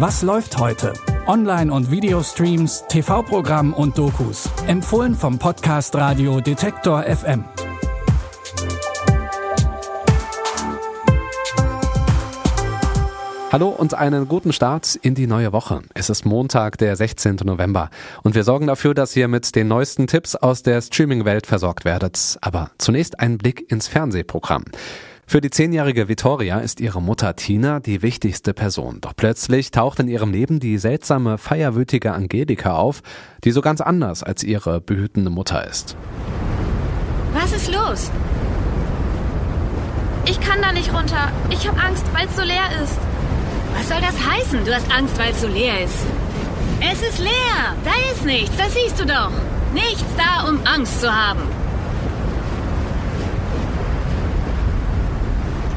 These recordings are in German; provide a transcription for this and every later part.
Was läuft heute? Online- und Videostreams, TV-Programm und Dokus. Empfohlen vom Podcast Radio Detektor FM. Hallo und einen guten Start in die neue Woche. Es ist Montag, der 16. November und wir sorgen dafür, dass ihr mit den neuesten Tipps aus der Streaming-Welt versorgt werdet. Aber zunächst ein Blick ins Fernsehprogramm. Für die zehnjährige Vittoria ist ihre Mutter Tina die wichtigste Person. Doch plötzlich taucht in ihrem Leben die seltsame, feierwütige Angelika auf, die so ganz anders als ihre behütende Mutter ist. Was ist los? Ich kann da nicht runter. Ich habe Angst, weil es so leer ist. Was soll das heißen? Du hast Angst, weil es so leer ist. Es ist leer. Da ist nichts. Das siehst du doch. Nichts da, um Angst zu haben.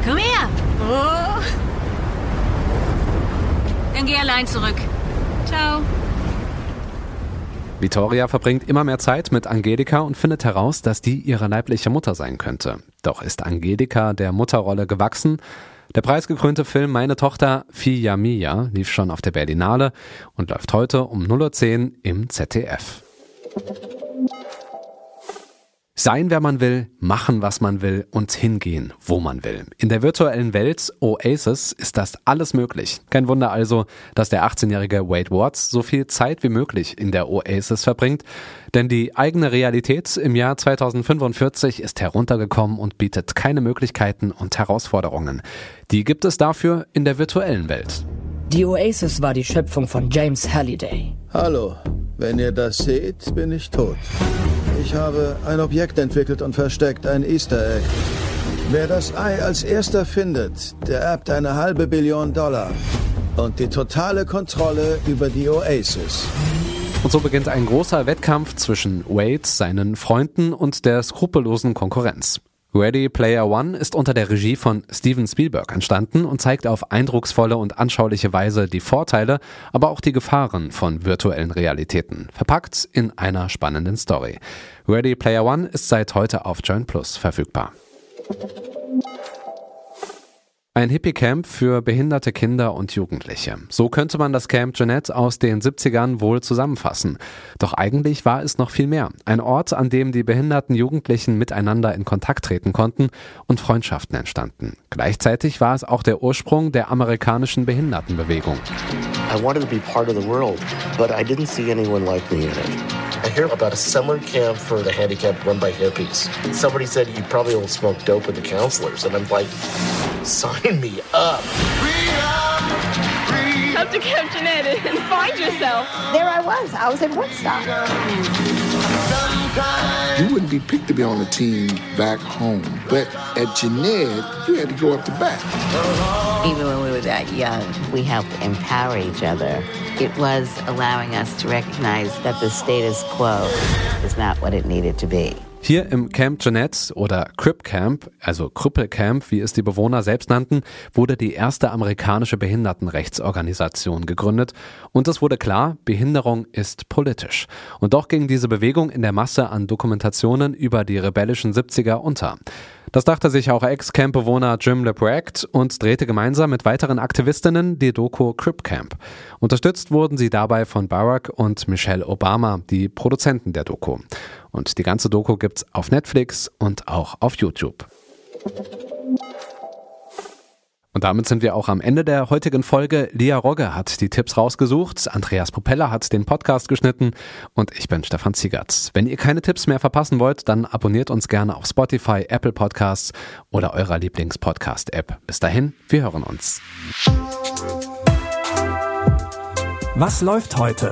Komm her. Oh. Dann geh allein zurück. Ciao. Vittoria verbringt immer mehr Zeit mit Angelika und findet heraus, dass die ihre leibliche Mutter sein könnte. Doch ist Angelika der Mutterrolle gewachsen? Der preisgekrönte Film Meine Tochter Fia Mia lief schon auf der Berlinale und läuft heute um 0.10 Uhr im ZDF. Sein, wer man will, machen, was man will und hingehen, wo man will. In der virtuellen Welt Oasis ist das alles möglich. Kein Wunder also, dass der 18-jährige Wade Watts so viel Zeit wie möglich in der Oasis verbringt, denn die eigene Realität im Jahr 2045 ist heruntergekommen und bietet keine Möglichkeiten und Herausforderungen. Die gibt es dafür in der virtuellen Welt. Die Oasis war die Schöpfung von James Halliday. Hallo, wenn ihr das seht, bin ich tot. Ich habe ein Objekt entwickelt und versteckt, ein Easter Egg. Wer das Ei als erster findet, der erbt eine halbe Billion Dollar und die totale Kontrolle über die Oasis. Und so beginnt ein großer Wettkampf zwischen Wade, seinen Freunden und der skrupellosen Konkurrenz. Ready Player One ist unter der Regie von Steven Spielberg entstanden und zeigt auf eindrucksvolle und anschauliche Weise die Vorteile, aber auch die Gefahren von virtuellen Realitäten, verpackt in einer spannenden Story. Ready Player One ist seit heute auf Join Plus verfügbar. Ein Hippie-Camp für behinderte Kinder und Jugendliche. So könnte man das Camp Jeanette aus den 70ern wohl zusammenfassen. Doch eigentlich war es noch viel mehr. Ein Ort, an dem die behinderten Jugendlichen miteinander in Kontakt treten konnten und Freundschaften entstanden. Gleichzeitig war es auch der Ursprung der amerikanischen Behindertenbewegung. I wanted to be part of the world, but I didn't see anyone like me in it. I hear about a summer camp for the handicapped run by hippies. Somebody said you probably will smoke dope with the counselors, and I'm like, sign me up. Up to Camp Jeanette and find yourself. There I was. I was in Woodstock. You wouldn't be picked to be on the team back home, but at Jeanette, you had to go up to bat. Even when we were that young, we helped empower each other. It was allowing us to recognize that the status quo is not what it needed to be. Hier im Camp Jeanette oder Crip Camp, also Krüppelcamp, wie es die Bewohner selbst nannten, wurde die erste amerikanische Behindertenrechtsorganisation gegründet und es wurde klar, Behinderung ist politisch. Und doch ging diese Bewegung in der Masse an Dokumentationen über die rebellischen 70er unter. Das dachte sich auch Ex-Camp-Bewohner Jim LeBrecht und drehte gemeinsam mit weiteren Aktivistinnen die Doku Crip Camp. Unterstützt wurden sie dabei von Barack und Michelle Obama, die Produzenten der Doku. Und die ganze Doku gibt's auf Netflix und auch auf YouTube. Und damit sind wir auch am Ende der heutigen Folge. Lia Rogge hat die Tipps rausgesucht, Andreas Propeller hat den Podcast geschnitten und ich bin Stefan Ziegert. Wenn ihr keine Tipps mehr verpassen wollt, dann abonniert uns gerne auf Spotify, Apple Podcasts oder eurer Lieblingspodcast-App. Bis dahin, wir hören uns. Was läuft heute?